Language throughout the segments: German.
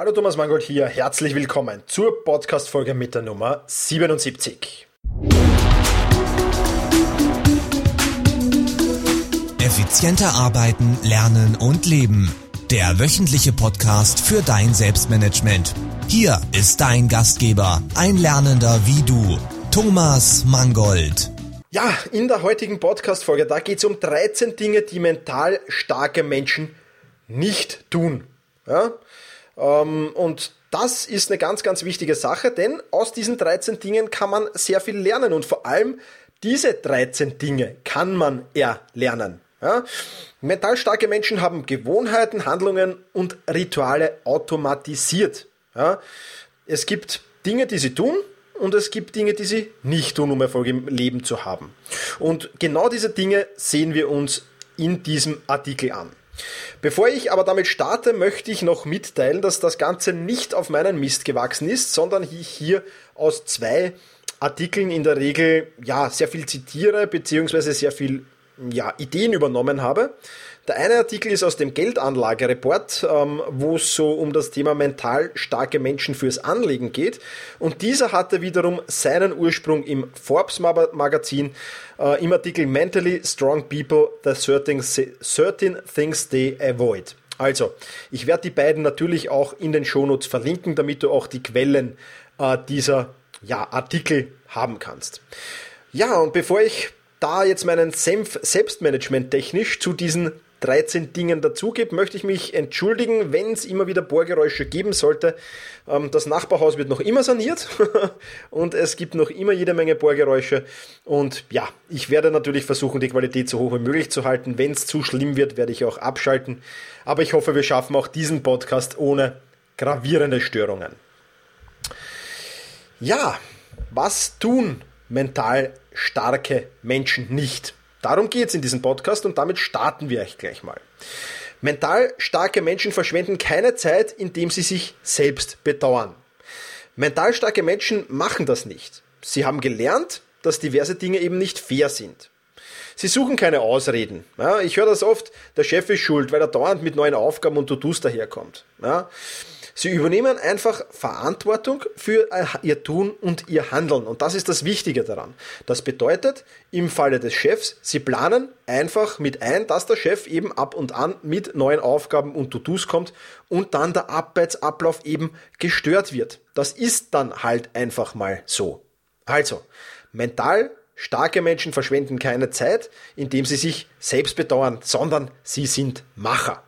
Hallo Thomas Mangold hier, herzlich willkommen zur Podcast-Folge mit der Nummer 77. Effizienter arbeiten, lernen und leben. Der wöchentliche Podcast für dein Selbstmanagement. Hier ist dein Gastgeber, ein Lernender wie du, Thomas Mangold. Ja, in der heutigen Podcast-Folge, da geht es um 13 Dinge, die mental starke Menschen nicht tun. Ja? Ähm, und das ist eine ganz, ganz wichtige Sache, denn aus diesen 13 Dingen kann man sehr viel lernen und vor allem diese 13 Dinge kann man erlernen. Ja? Mental starke Menschen haben Gewohnheiten, Handlungen und Rituale automatisiert. Ja? Es gibt Dinge, die sie tun und es gibt Dinge, die sie nicht tun, um Erfolg im Leben zu haben. Und genau diese Dinge sehen wir uns in diesem Artikel an. Bevor ich aber damit starte, möchte ich noch mitteilen, dass das Ganze nicht auf meinen Mist gewachsen ist, sondern ich hier aus zwei Artikeln in der Regel ja sehr viel zitiere beziehungsweise sehr viel ja, Ideen übernommen habe. Der eine Artikel ist aus dem Geldanlagereport, ähm, wo es so um das Thema mental starke Menschen fürs Anlegen geht. Und dieser hatte wiederum seinen Ursprung im Forbes Magazin äh, im Artikel Mentally Strong People, the 13, 13 Things They Avoid. Also, ich werde die beiden natürlich auch in den Shownotes verlinken, damit du auch die Quellen äh, dieser ja, Artikel haben kannst. Ja, und bevor ich da jetzt meinen Senf selbstmanagement technisch zu diesen 13 Dingen dazugebe, möchte ich mich entschuldigen, wenn es immer wieder Bohrgeräusche geben sollte. Ähm, das Nachbarhaus wird noch immer saniert und es gibt noch immer jede Menge Bohrgeräusche. Und ja, ich werde natürlich versuchen, die Qualität so hoch wie möglich zu halten. Wenn es zu schlimm wird, werde ich auch abschalten. Aber ich hoffe, wir schaffen auch diesen Podcast ohne gravierende Störungen. Ja, was tun mental starke Menschen nicht? Darum geht es in diesem Podcast und damit starten wir euch gleich mal. Mental starke Menschen verschwenden keine Zeit, indem sie sich selbst bedauern. Mental starke Menschen machen das nicht. Sie haben gelernt, dass diverse Dinge eben nicht fair sind. Sie suchen keine Ausreden. Ja, ich höre das oft, der Chef ist schuld, weil er dauernd mit neuen Aufgaben und To-Dos daherkommt. Ja, Sie übernehmen einfach Verantwortung für ihr Tun und ihr Handeln. Und das ist das Wichtige daran. Das bedeutet, im Falle des Chefs, Sie planen einfach mit ein, dass der Chef eben ab und an mit neuen Aufgaben und To-Dos kommt und dann der Arbeitsablauf eben gestört wird. Das ist dann halt einfach mal so. Also, mental starke Menschen verschwenden keine Zeit, indem sie sich selbst bedauern, sondern sie sind Macher.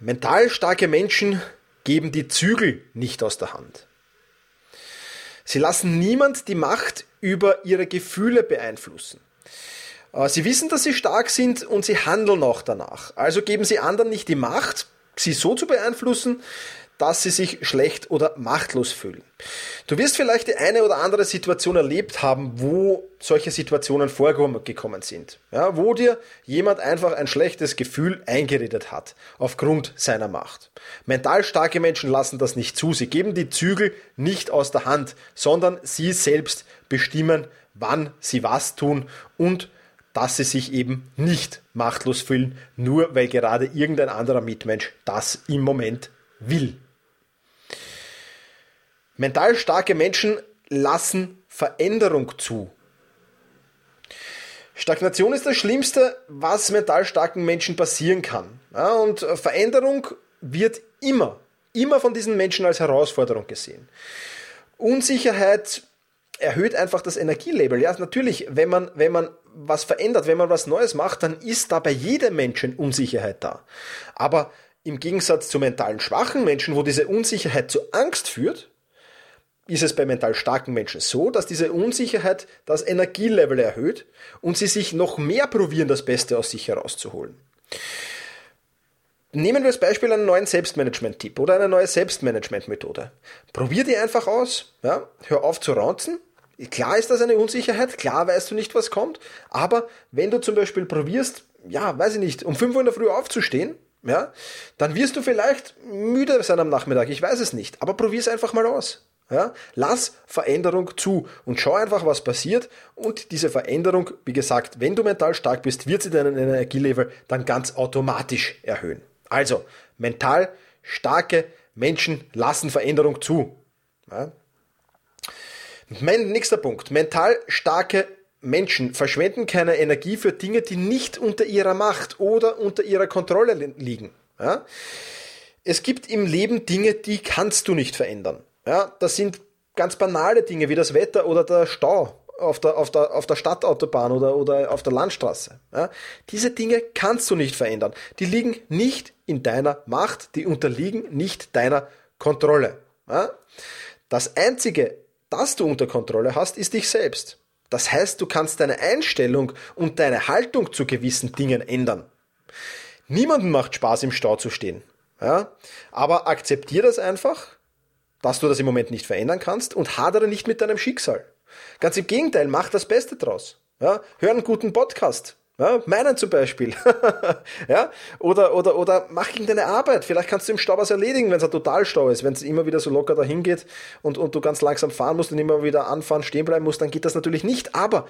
Mental starke Menschen geben die Zügel nicht aus der Hand. Sie lassen niemand die Macht über ihre Gefühle beeinflussen. Äh, sie wissen, dass sie stark sind und sie handeln auch danach. Also geben sie anderen nicht die Macht, sie so zu beeinflussen, dass sie sich schlecht oder machtlos fühlen. Du wirst vielleicht die eine oder andere Situation erlebt haben, wo solche Situationen vorgekommen sind. Ja, wo dir jemand einfach ein schlechtes Gefühl eingeredet hat, aufgrund seiner Macht. Mental starke Menschen lassen das nicht zu. Sie geben die Zügel nicht aus der Hand, sondern sie selbst bestimmen, wann sie was tun und dass sie sich eben nicht machtlos fühlen, nur weil gerade irgendein anderer Mitmensch das im Moment will. Mental starke Menschen lassen Veränderung zu. Stagnation ist das Schlimmste, was mental starken Menschen passieren kann. Ja, und Veränderung wird immer, immer von diesen Menschen als Herausforderung gesehen. Unsicherheit erhöht einfach das Energielabel. Ja, natürlich, wenn man, wenn man was verändert, wenn man was Neues macht, dann ist da bei jedem Menschen Unsicherheit da. Aber im Gegensatz zu mentalen schwachen Menschen, wo diese Unsicherheit zu Angst führt, ist es bei mental starken Menschen so, dass diese Unsicherheit das Energielevel erhöht und sie sich noch mehr probieren, das Beste aus sich herauszuholen. Nehmen wir als Beispiel einen neuen Selbstmanagement-Tipp oder eine neue Selbstmanagement-Methode. Probier die einfach aus. Ja? Hör auf zu raunzen. Klar ist das eine Unsicherheit, klar weißt du nicht, was kommt, aber wenn du zum Beispiel probierst, ja, weiß ich nicht, um 5 Uhr in der Früh aufzustehen, ja, dann wirst du vielleicht müde sein am Nachmittag, ich weiß es nicht, aber probier es einfach mal aus. Ja? Lass Veränderung zu und schau einfach, was passiert. Und diese Veränderung, wie gesagt, wenn du mental stark bist, wird sie deinen Energielevel dann ganz automatisch erhöhen. Also, mental starke Menschen lassen Veränderung zu. Ja? Mein nächster Punkt. Mental starke Menschen verschwenden keine Energie für Dinge, die nicht unter ihrer Macht oder unter ihrer Kontrolle liegen. Ja? Es gibt im Leben Dinge, die kannst du nicht verändern. Ja? Das sind ganz banale Dinge wie das Wetter oder der Stau auf der, auf der, auf der Stadtautobahn oder, oder auf der Landstraße. Ja? Diese Dinge kannst du nicht verändern. Die liegen nicht in deiner Macht, die unterliegen nicht deiner Kontrolle. Ja? Das Einzige, das du unter Kontrolle hast, ist dich selbst. Das heißt, du kannst deine Einstellung und deine Haltung zu gewissen Dingen ändern. Niemandem macht Spaß, im Stau zu stehen. Ja? Aber akzeptier das einfach, dass du das im Moment nicht verändern kannst und hadere nicht mit deinem Schicksal. Ganz im Gegenteil, mach das Beste draus. Ja? Hör einen guten Podcast. Ja, meinen zum Beispiel. ja? Oder, oder, oder mach irgendeine Arbeit. Vielleicht kannst du im Stau was erledigen, wenn es ein Totalstau ist. Wenn es immer wieder so locker dahin geht und, und du ganz langsam fahren musst und immer wieder anfahren, stehen bleiben musst, dann geht das natürlich nicht. Aber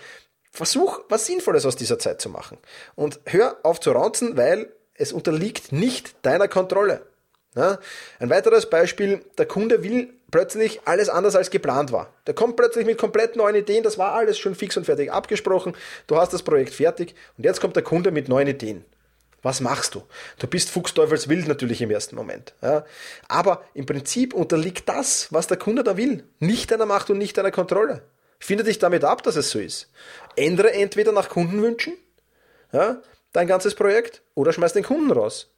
versuch, was Sinnvolles aus dieser Zeit zu machen. Und hör auf zu raunzen, weil es unterliegt nicht deiner Kontrolle. Ja? Ein weiteres Beispiel, der Kunde will plötzlich alles anders als geplant war. Der kommt plötzlich mit komplett neuen Ideen, das war alles schon fix und fertig abgesprochen, du hast das Projekt fertig und jetzt kommt der Kunde mit neuen Ideen. Was machst du? Du bist fuchsteufelswild natürlich im ersten Moment. Ja? Aber im Prinzip unterliegt das, was der Kunde da will, nicht deiner Macht und nicht deiner Kontrolle. Finde dich damit ab, dass es so ist. Ändere entweder nach Kundenwünschen, ja, dein ganzes Projekt, oder schmeiß den Kunden raus.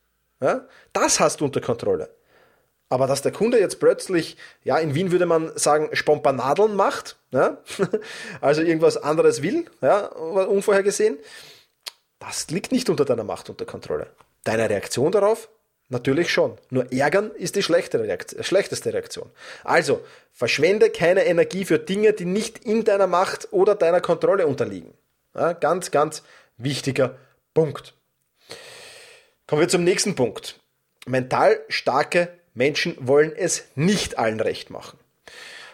Ja? Das hast du unter Kontrolle. Aber dass der Kunde jetzt plötzlich, ja, in Wien würde man sagen, Spompanadeln macht, ja, also irgendwas anderes will, ja, unvorhergesehen, das liegt nicht unter deiner Macht unter Kontrolle. Deine Reaktion darauf? Natürlich schon. Nur ärgern ist die Reaktion, schlechteste Reaktion. Also, verschwende keine Energie für Dinge, die nicht in deiner Macht oder deiner Kontrolle unterliegen. Ja, ganz, ganz wichtiger Punkt. Kommen wir zum nächsten Punkt. Mental starke Menschen wollen es nicht allen recht machen.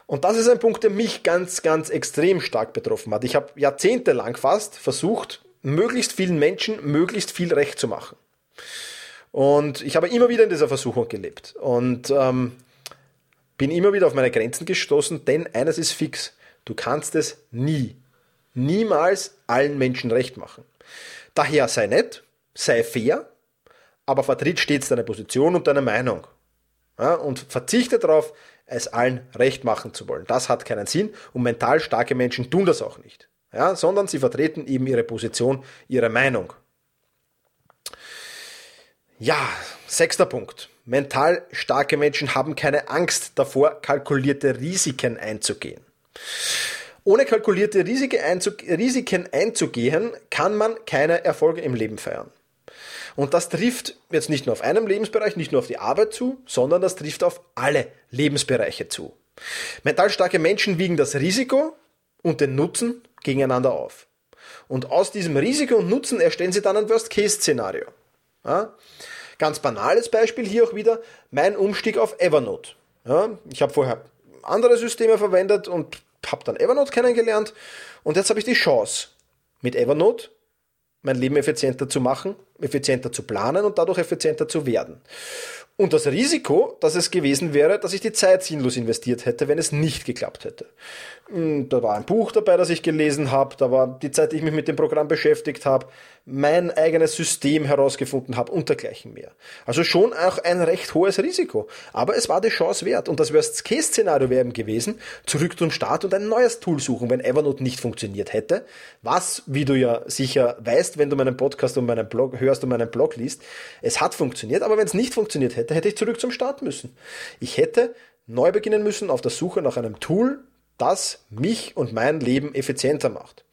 Und das ist ein Punkt, der mich ganz, ganz extrem stark betroffen hat. Ich habe jahrzehntelang fast versucht, möglichst vielen Menschen möglichst viel recht zu machen. Und ich habe immer wieder in dieser Versuchung gelebt und ähm, bin immer wieder auf meine Grenzen gestoßen, denn eines ist fix, du kannst es nie, niemals allen Menschen recht machen. Daher sei nett, sei fair, aber vertritt stets deine Position und deine Meinung ja, und verzichte darauf, es allen recht machen zu wollen. Das hat keinen Sinn und mental starke Menschen tun das auch nicht, ja, sondern sie vertreten eben ihre Position, ihre Meinung. Ja, sechster Punkt. Mental starke Menschen haben keine Angst davor, kalkulierte Risiken einzugehen. Ohne kalkulierte Risiken einzugehen, kann man keine Erfolge im Leben feiern. Und das trifft jetzt nicht nur auf einem Lebensbereich, nicht nur auf die Arbeit zu, sondern das trifft auf alle Lebensbereiche zu. Mental starke Menschen wiegen das Risiko und den Nutzen gegeneinander auf. Und aus diesem Risiko und Nutzen erstellen sie dann ein Worst-Case-Szenario. Ja? Ganz banales Beispiel hier auch wieder, mein Umstieg auf Evernote. Ja? Ich habe vorher andere Systeme verwendet und habe dann Evernote kennengelernt und jetzt habe ich die Chance, mit Evernote mein Leben effizienter zu machen, effizienter zu planen und dadurch effizienter zu werden. Und das Risiko, dass es gewesen wäre, dass ich die Zeit sinnlos investiert hätte, wenn es nicht geklappt hätte. Hm, da war ein Buch dabei, das ich gelesen habe, da war die Zeit, die ich mich mit dem Programm beschäftigt habe, mein eigenes System herausgefunden habe und dergleichen mehr. Also schon auch ein recht hohes Risiko. Aber es war die Chance wert. Und das Worst-Case-Szenario wäre eben gewesen, zurück zum Start und ein neues Tool suchen, wenn Evernote nicht funktioniert hätte. Was, wie du ja sicher weißt, wenn du meinen Podcast und meinen Blog hörst und meinen Blog liest, es hat funktioniert, aber wenn es nicht funktioniert hätte, hätte ich zurück zum Start müssen. Ich hätte neu beginnen müssen auf der Suche nach einem Tool, das mich und mein Leben effizienter macht.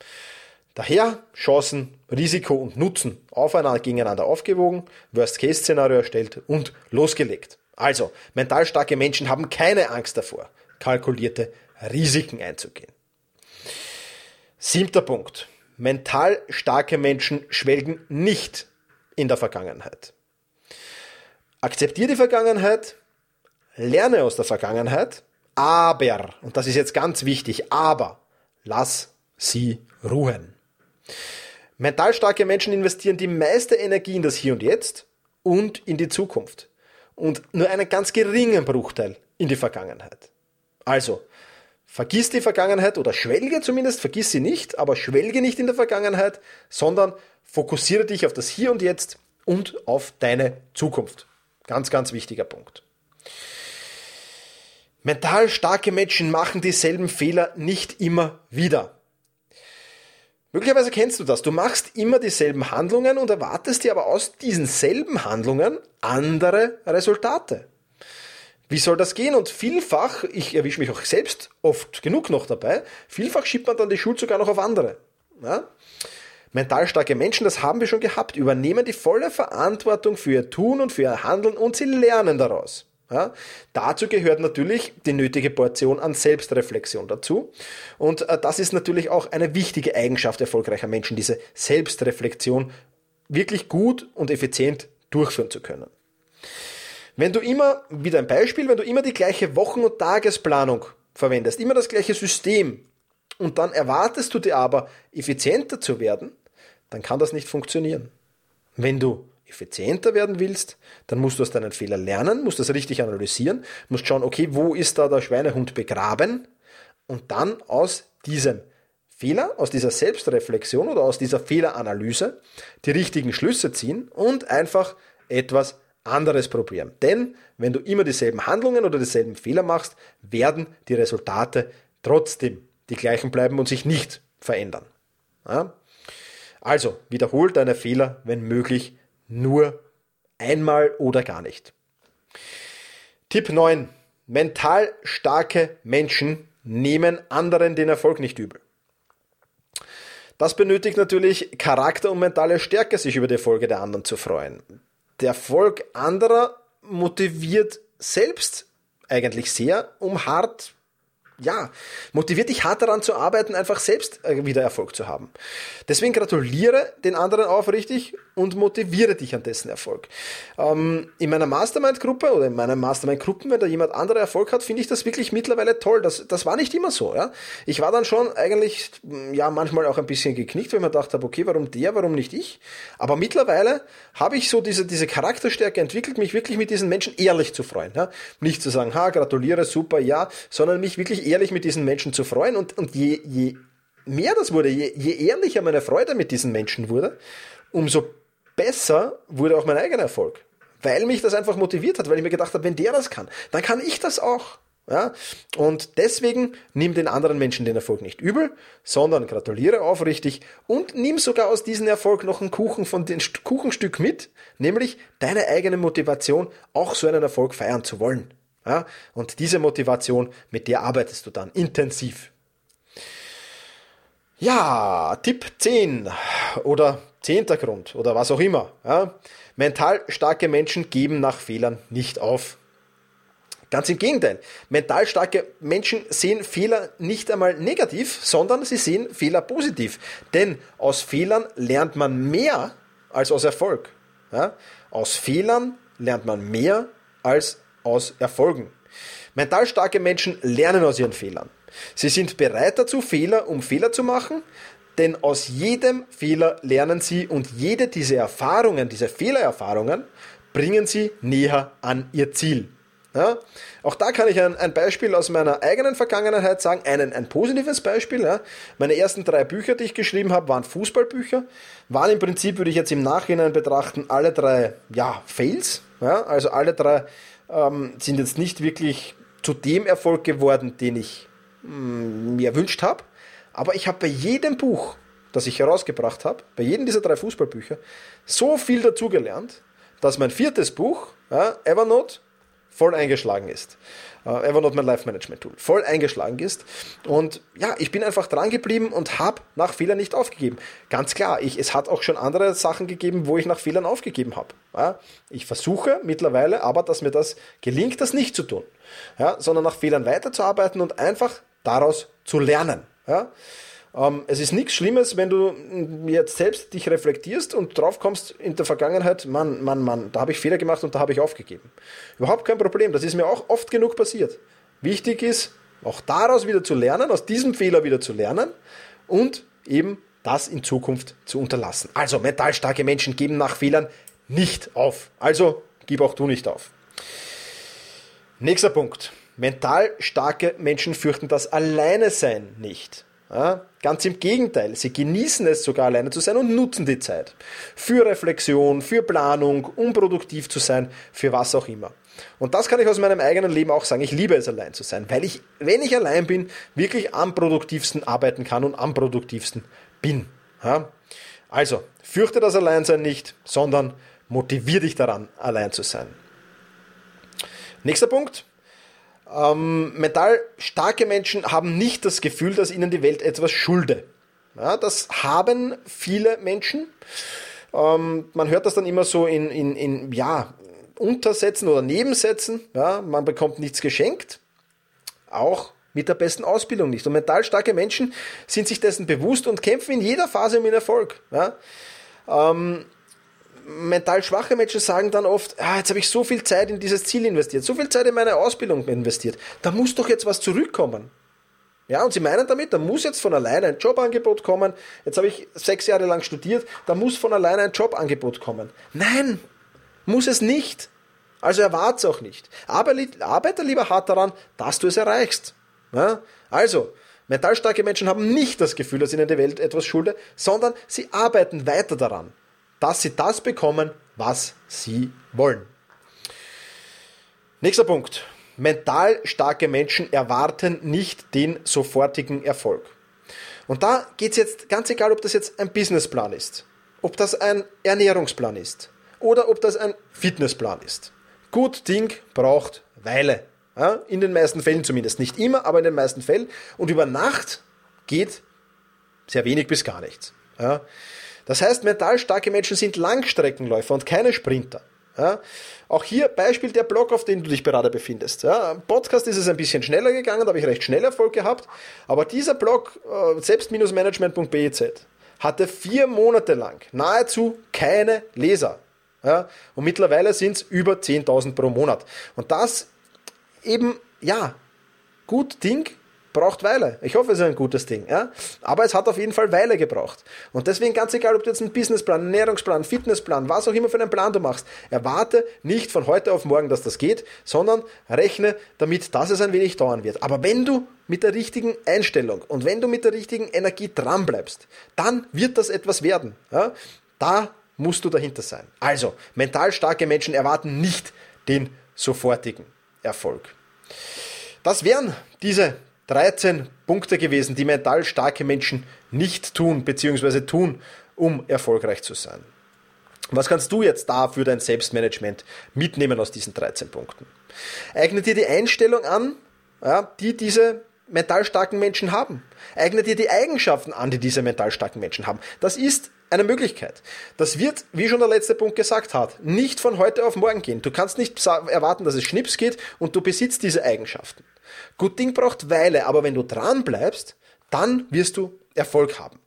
Daher Chancen, Risiko und Nutzen aufeinander gegeneinander aufgewogen, Worst-Case-Szenario erstellt und losgelegt. Also, mental starke Menschen haben keine Angst davor, kalkulierte Risiken einzugehen. Siebter Punkt. Mental starke Menschen schwelgen nicht in der Vergangenheit. Akzeptiere die Vergangenheit, lerne aus der Vergangenheit, aber, und das ist jetzt ganz wichtig, aber lass sie ruhen. Mental starke Menschen investieren die meiste Energie in das Hier und Jetzt und in die Zukunft. und nur einen ganz geringen Bruchteil in die Vergangenheit. Also, vergiss die Vergangenheit oder schwelge zumindest, vergiss sie nicht, aber schwelge nicht in der Vergangenheit, sondern fokussiere dich auf das Hier und Jetzt und auf deine Zukunft. Ganz, ganz wichtiger Punkt. Mental starke Menschen machen dieselben Fehler nicht immer wieder. Möglicherweise kennst du das. Du machst immer dieselben Handlungen und erwartest dir aber aus diesen selben Handlungen andere Resultate. Wie soll das gehen? Und vielfach, ich erwische mich auch selbst oft genug noch dabei, vielfach schiebt man dann die Schuld sogar noch auf andere. Ja? Mental starke Menschen, das haben wir schon gehabt, übernehmen die volle Verantwortung für ihr Tun und für ihr Handeln und sie lernen daraus. Ja, dazu gehört natürlich die nötige Portion an Selbstreflexion dazu. Und äh, das ist natürlich auch eine wichtige Eigenschaft erfolgreicher Menschen, diese Selbstreflexion wirklich gut und effizient durchführen zu können. Wenn du immer, wieder ein Beispiel, wenn du immer die gleiche Wochen- und Tagesplanung verwendest, immer das gleiche System, und dann erwartest du dir aber, effizienter zu werden, dann kann das nicht funktionieren. Wenn du effizienter werden willst, dann musst du aus deinen Fehlern lernen, musst das richtig analysieren, musst schauen, okay, wo ist da der Schweinehund begraben und dann aus diesem Fehler, aus dieser Selbstreflexion oder aus dieser Fehleranalyse die richtigen Schlüsse ziehen und einfach etwas anderes probieren. Denn wenn du immer dieselben Handlungen oder dieselben Fehler machst, werden die Resultate trotzdem die gleichen bleiben und sich nicht verändern. Ja? Also wiederhol deine Fehler, wenn möglich, nur einmal oder gar nicht. Tipp 9. Mental starke Menschen nehmen anderen den Erfolg nicht übel. Das benötigt natürlich Charakter und mentale Stärke, sich über die Erfolge der anderen zu freuen. Der Erfolg anderer motiviert selbst eigentlich sehr, um hart ja, motiviert dich hart daran zu arbeiten, einfach selbst äh, wieder Erfolg zu haben. Deswegen gratuliere den anderen aufrichtig und motiviere dich an dessen Erfolg. Ähm, in meiner Mastermind-Gruppe oder in meinen Mastermind-Gruppen, wenn da jemand anderer Erfolg hat, finde ich das wirklich mittlerweile toll. Das, das war nicht immer so. Ja? Ich war dann schon eigentlich, ja, manchmal auch ein bisschen geknickt, weil ich mir gedacht habe, okay, warum der, warum nicht ich? Aber mittlerweile habe ich so diese, diese Charakterstärke entwickelt, mich wirklich mit diesen Menschen ehrlich zu freuen. Ja? Nicht zu sagen, ha, gratuliere, super, ja, sondern mich wirklich ehrlich mit diesen Menschen zu freuen. Und, und je, je mehr das wurde, je, je ehrlicher meine Freude mit diesen Menschen wurde, umso besser wurde auch mein eigener Erfolg. Weil mich das einfach motiviert hat, weil ich mir gedacht habe, wenn der das kann, dann kann ich das auch. Ja? Und deswegen nimm den anderen Menschen den Erfolg nicht übel, sondern gratuliere aufrichtig und nimm sogar aus diesem Erfolg noch einen Kuchen von den Kuchenstück mit, nämlich deine eigene Motivation, auch so einen Erfolg feiern zu wollen. Ja? Und diese Motivation, mit der arbeitest du dann intensiv. Ja, Tipp 10 oder 10. Grund oder was auch immer. Ja? Mental starke Menschen geben nach Fehlern nicht auf. Ganz im Gegenteil. Mental starke Menschen sehen Fehler nicht einmal negativ, sondern sie sehen Fehler positiv. Denn aus Fehlern lernt man mehr als aus Erfolg. Ja? Aus Fehlern lernt man mehr als aus Erfolgen. Mental starke Menschen lernen aus ihren Fehlern. Sie sind bereit dazu, Fehler, um Fehler zu machen, denn aus jedem Fehler lernen sie und jede dieser Erfahrungen, diese Fehlererfahrungen, bringen sie näher an ihr Ziel. Ja? Auch da kann ich ein, ein, Beispiel aus meiner eigenen Vergangenheit sagen, einen, ein positives Beispiel. Ja? Meine ersten drei Bücher, die ich geschrieben habe, waren Fußballbücher, waren im Prinzip, würde ich jetzt im Nachhinein betrachten, alle drei ja, Fails. Ja? Also alle drei ähm, sind jetzt nicht wirklich zu dem Erfolg geworden, den ich mh, mm, mir erwünscht habe. Aber ich habe bei jedem Buch, das ich herausgebracht habe, bei jedem dieser drei Fußballbücher, so viel dazugelernt, dass mein viertes Buch, ja, Evernote, voll eingeschlagen ist. Uh, Evernote, mein Life-Management-Tool, voll eingeschlagen ist. Und ja, ich bin einfach dran geblieben und habe nach Fehlern nicht aufgegeben. Ganz klar, ich, es hat auch schon andere Sachen gegeben, wo ich nach Fehlern aufgegeben habe. Ja, ich versuche mittlerweile aber, dass mir das gelingt, das nicht zu tun, ja, sondern nach Fehlern weiterzuarbeiten und einfach daraus zu lernen. Ja. Ähm, es ist nichts Schlimmes, wenn du jetzt selbst dich reflektierst und drauf kommst in der Vergangenheit, Mann, Mann, Mann, da habe ich Fehler gemacht und da habe ich aufgegeben. Überhaupt kein Problem, das ist mir auch oft genug passiert. Wichtig ist, auch daraus wieder zu lernen, aus diesem Fehler wieder zu lernen und eben das in Zukunft zu unterlassen. Also mental starke Menschen geben nach Fehlern nicht auf. Also gib auch du nicht auf. Nächster Punkt. Mental starke Menschen fürchten das Alleine-Sein nicht. Ja, ganz im Gegenteil, sie genießen es sogar alleine zu sein und nutzen die Zeit. Für Reflexion, für Planung, um produktiv zu sein, für was auch immer. Und das kann ich aus meinem eigenen Leben auch sagen. Ich liebe es, allein zu sein, weil ich, wenn ich allein bin, wirklich am produktivsten arbeiten kann und am produktivsten bin. Ja? Also, fürchte das Alleinsein nicht, sondern motivier dich daran, allein zu sein. Nächster Punkt. Ähm, mental Menschen haben nicht das Gefühl, dass ihnen die Welt etwas schulde. Ja, das haben viele Menschen. Ähm, man hört das dann immer so in, in, in ja, Untersätzen oder Nebensätzen. Ja, man bekommt nichts geschenkt. Auch mit der besten Ausbildung nicht. Und mental starke Menschen sind sich dessen bewusst und kämpfen in jeder Phase um den Erfolg. Ja? Ähm, mental schwache Menschen sagen dann oft, ah, jetzt habe ich so viel Zeit in dieses Ziel investiert, so viel Zeit in meine Ausbildung investiert, da muss doch jetzt was zurückkommen. Ja, und sie meinen damit, da muss jetzt von alleine ein Jobangebot kommen. Jetzt habe ich sechs Jahre lang studiert, da muss von alleine ein Jobangebot kommen. Nein, muss es nicht. Also erwarte es auch nicht. Aber arbeite lieber hart daran, dass du es erreichst. Ja? Also, mentalstarke Menschen haben nicht das Gefühl, dass ihnen die Welt etwas schulde, sondern sie arbeiten weiter daran dass sie das bekommen, was sie wollen. Nächster Punkt. Mental starke Menschen erwarten nicht den sofortigen Erfolg. Und da geht es jetzt ganz egal, ob das jetzt ein Businessplan ist, ob das ein Ernährungsplan ist oder ob das ein Fitnessplan ist. Gut Ding braucht Weile. Ja, in den meisten Fällen zumindest. Nicht immer, aber in den meisten Fällen. Und über Nacht geht sehr wenig bis gar nichts. Ja. Das heißt, mental starke Menschen sind Langstreckenläufer und keine Sprinter. Ja, auch hier Beispiel der Blog, auf dem du dich gerade befindest. Ja, Im Podcast ist es ein bisschen schneller gegangen, da habe ich recht schnell Erfolg gehabt. Aber dieser Blog, äh, selbst-management.bez, hatte vier Monate lang nahezu keine Leser. Ja, und mittlerweile sind es über 10.000 pro Monat. Und das eben, ja, gut Ding, braucht Weile. Ich hoffe, es ist ein gutes Ding. Ja? Aber es hat auf jeden Fall Weile gebraucht. Und deswegen ganz egal, ob du jetzt einen Businessplan, einen Ernährungsplan, Fitnessplan, was auch immer für einen Plan du machst, erwarte nicht von heute auf morgen, dass das geht, sondern rechne damit, dass es ein wenig dauern wird. Aber wenn du mit der richtigen Einstellung und wenn du mit der richtigen Energie dran bleibst, dann wird das etwas werden. Ja? Da musst du dahinter sein. Also, mental starke Menschen erwarten nicht den sofortigen Erfolg. Das wären diese 13 Punkte gewesen, die mental starke Menschen nicht tun bzw. tun, um erfolgreich zu sein. Was kannst du jetzt da für dein Selbstmanagement mitnehmen aus diesen 13 Punkten? Eigne dir die Einstellung an, ja, die diese mental starken Menschen haben. Eigne dir die Eigenschaften an, die diese mental starken Menschen haben. Das ist eine Möglichkeit. Das wird, wie schon der letzte Punkt gesagt hat, nicht von heute auf morgen gehen. Du kannst nicht erwarten, dass es schnips geht und du besitzt diese Eigenschaften. Gut Ding braucht Weile, aber wenn du dran bleibst, dann wirst du Erfolg haben.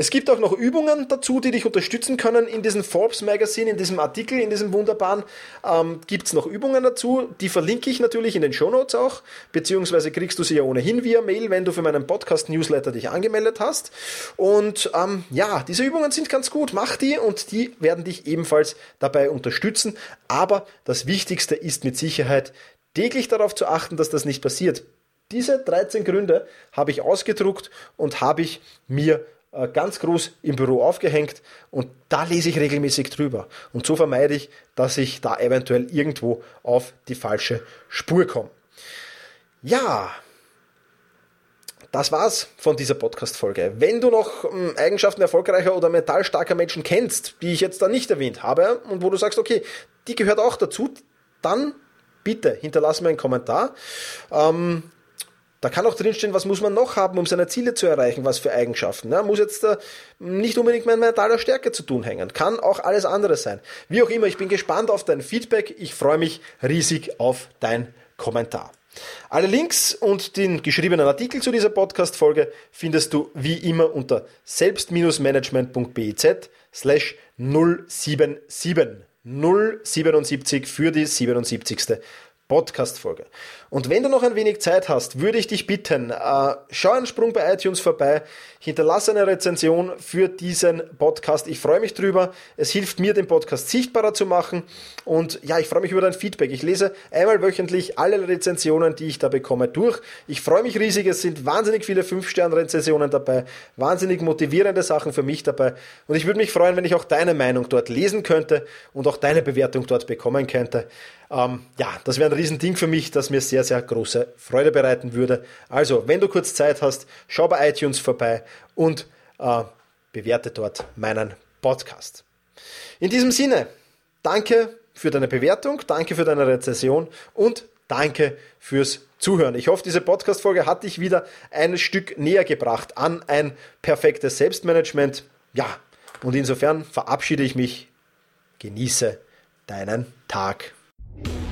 Es gibt auch noch Übungen dazu, die dich unterstützen können. In diesem Forbes Magazine, in diesem Artikel, in diesem wunderbaren, ähm, gibt es noch Übungen dazu. Die verlinke ich natürlich in den Show Notes auch, beziehungsweise kriegst du sie ja ohnehin via Mail, wenn du für meinen Podcast-Newsletter dich angemeldet hast. Und ähm, ja, diese Übungen sind ganz gut. Mach die und die werden dich ebenfalls dabei unterstützen. Aber das Wichtigste ist mit Sicherheit täglich darauf zu achten, dass das nicht passiert. Diese 13 Gründe habe ich ausgedruckt und habe ich mir äh, ganz groß im Büro aufgehängt und da lese ich regelmäßig drüber. Und so vermeide ich, dass ich da eventuell irgendwo auf die falsche Spur komme. Ja, das war's von dieser Podcast-Folge. Wenn du noch ähm, Eigenschaften erfolgreicher oder mental starker Menschen kennst, die ich jetzt da nicht erwähnt habe und wo du sagst, okay, die gehört auch dazu, dann bitte hinterlass mir einen Kommentar. Ähm, da kann auch drinstehen, was muss man noch haben, um seine Ziele zu erreichen, was für Eigenschaften. Ja, muss jetzt äh, nicht unbedingt mit mentaler Stärke zu tun hängen. Kann auch alles andere sein. Wie auch immer, ich bin gespannt auf dein Feedback. Ich freue mich riesig auf dein Kommentar. Alle Links und den geschriebenen Artikel zu dieser Podcast-Folge findest du wie immer unter selbst-management.biz slash 077. 077 für die 77. Podcast-Folge. Und wenn du noch ein wenig Zeit hast, würde ich dich bitten, äh, schau einen Sprung bei iTunes vorbei, hinterlasse eine Rezension für diesen Podcast. Ich freue mich drüber. Es hilft mir, den Podcast sichtbarer zu machen. Und ja, ich freue mich über dein Feedback. Ich lese einmal wöchentlich alle Rezensionen, die ich da bekomme, durch. Ich freue mich riesig. Es sind wahnsinnig viele 5-Sterne-Rezensionen dabei, wahnsinnig motivierende Sachen für mich dabei. Und ich würde mich freuen, wenn ich auch deine Meinung dort lesen könnte und auch deine Bewertung dort bekommen könnte. Ähm, ja, das wäre ein Riesending für mich, das mir sehr, sehr große Freude bereiten würde. Also, wenn du kurz Zeit hast, schau bei iTunes vorbei und äh, bewerte dort meinen Podcast. In diesem Sinne, danke für deine Bewertung, danke für deine Rezession und danke fürs Zuhören. Ich hoffe, diese Podcast-Folge hat dich wieder ein Stück näher gebracht an ein perfektes Selbstmanagement. Ja, und insofern verabschiede ich mich. Genieße deinen Tag.